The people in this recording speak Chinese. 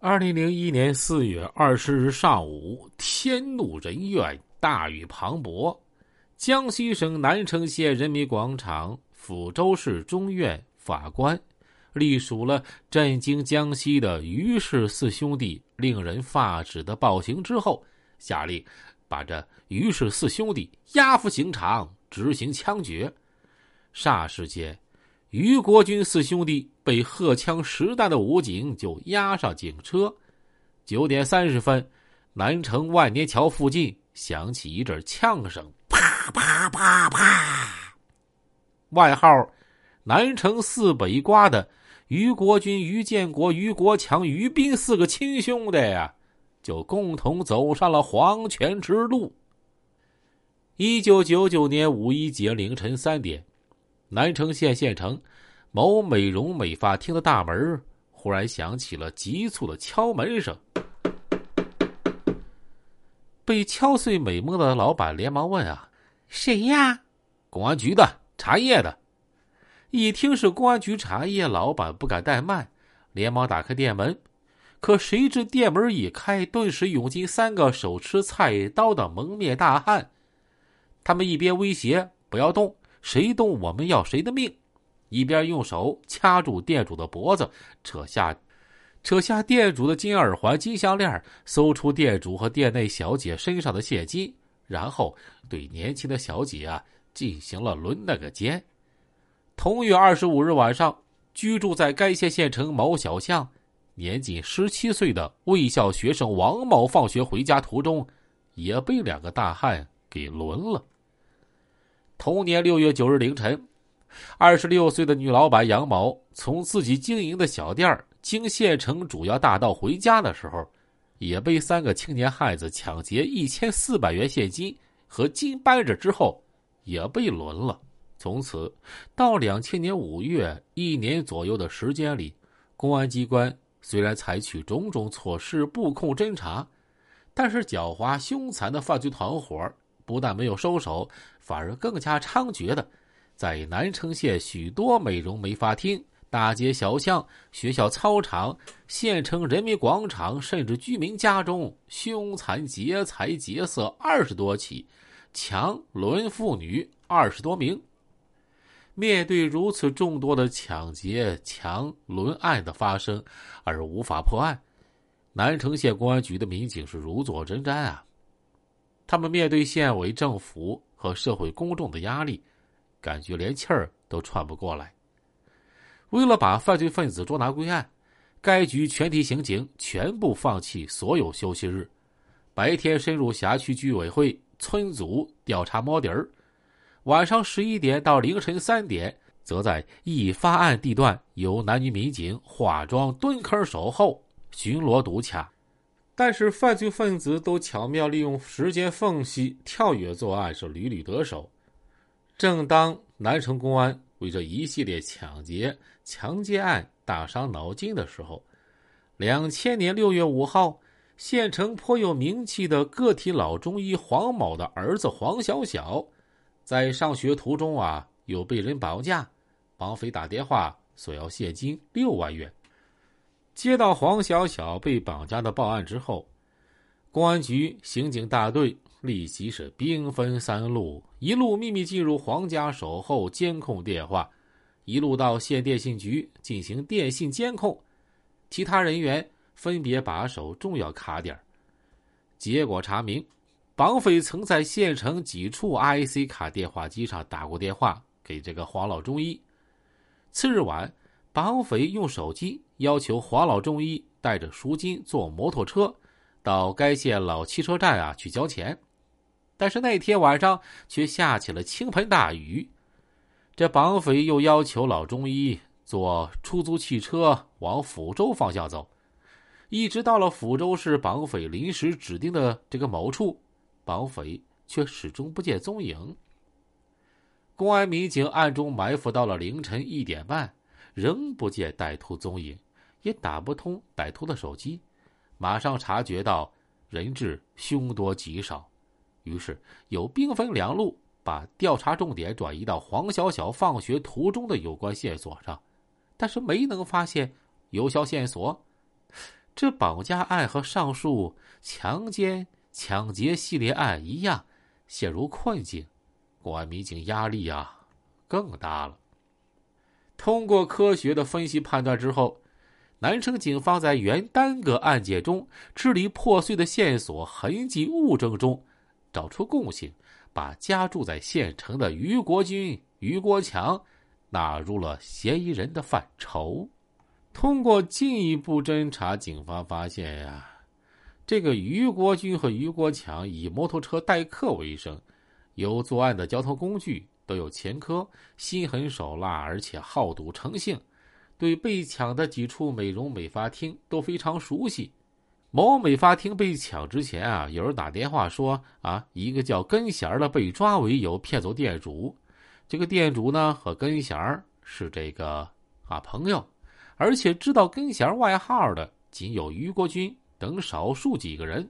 二零零一年四月二十日上午，天怒人怨，大雨磅礴。江西省南城县人民广场抚州市中院法官隶属了震惊江西的于氏四兄弟令人发指的暴行之后，下令把这于氏四兄弟押赴刑场执行枪决。霎时间。于国军四兄弟被荷枪实弹的武警就押上警车。九点三十分，南城万年桥附近响起一阵枪声，啪啪啪啪。外号“南城四北瓜”的于国军、于建国、于国强、于斌四个亲兄弟呀，就共同走上了黄泉之路。一九九九年五一节凌晨三点。南城县县城某美容美发厅的大门忽然响起了急促的敲门声。被敲碎美梦的老板连忙问：“啊，谁呀？”“公安局的，茶叶的。”一听是公安局茶叶，老板不敢怠慢，连忙打开店门。可谁知店门一开，顿时涌进三个手持菜刀的蒙面大汉。他们一边威胁：“不要动。”谁动我们要谁的命！一边用手掐住店主的脖子，扯下，扯下店主的金耳环、金项链，搜出店主和店内小姐身上的现金，然后对年轻的小姐啊进行了轮那个奸。同月二十五日晚上，居住在该县县城某小巷、年仅十七岁的卫校学生王某，放学回家途中，也被两个大汉给轮了。同年六月九日凌晨，二十六岁的女老板杨某从自己经营的小店经县城主要大道回家的时候，也被三个青年汉子抢劫一千四百元现金和金扳指之后，也被轮了。从此到两千年五月，一年左右的时间里，公安机关虽然采取种种措施布控侦查，但是狡猾凶残的犯罪团伙。不但没有收手，反而更加猖獗的，在南城县许多美容美发厅、大街小巷、学校操场、县城人民广场，甚至居民家中，凶残劫财劫色二十多起，强轮妇女二十多名。面对如此众多的抢劫、强轮案的发生，而无法破案，南城县公安局的民警是如坐针毡啊。他们面对县委政府和社会公众的压力，感觉连气儿都喘不过来。为了把犯罪分子捉拿归案，该局全体刑警全部放弃所有休息日，白天深入辖区居委会、村组调查摸底儿，晚上十一点到凌晨三点，则在易发案地段由男女民警化妆蹲坑守候，巡逻堵卡。但是犯罪分子都巧妙利用时间缝隙跳跃作案，是屡屡得手。正当南城公安为这一系列抢劫、强奸案大伤脑筋的时候，两千年六月五号，县城颇有名气的个体老中医黄某的儿子黄小小，在上学途中啊，有被人绑架，绑匪打电话索要现金六万元。接到黄小小被绑架的报案之后，公安局刑警大队立即是兵分三路，一路秘密进入黄家守候监控电话，一路到县电信局进行电信监控，其他人员分别把守重要卡点。结果查明，绑匪曾在县城几处 IC 卡电话机上打过电话给这个黄老中医。次日晚。绑匪用手机要求黄老中医带着赎金坐摩托车到该县老汽车站啊去交钱，但是那天晚上却下起了倾盆大雨。这绑匪又要求老中医坐出租汽车往抚州方向走，一直到了抚州市绑匪临时指定的这个某处，绑匪却始终不见踪影。公安民警暗中埋伏到了凌晨一点半。仍不见歹徒踪影，也打不通歹徒的手机，马上察觉到人质凶多吉少，于是又兵分两路，把调查重点转移到黄小小放学途中的有关线索上，但是没能发现有效线索。这绑架案和上述强奸、抢劫系列案一样，陷入困境，公安民警压力啊更大了。通过科学的分析判断之后，南城警方在原单个案件中支离破碎的线索、痕迹、物证中找出共性，把家住在县城的于国军、于国强纳入了嫌疑人的范畴。通过进一步侦查，警方发现呀，这个于国军和于国强以摩托车代客为生，有作案的交通工具，都有前科，心狠手辣，而且好赌成性，对被抢的几处美容美发厅都非常熟悉。某美发厅被抢之前啊，有人打电话说啊，一个叫根弦的被抓为由骗走店主，这个店主呢和根弦是这个啊朋友。而且知道根弦外号的仅有于国军等少数几个人。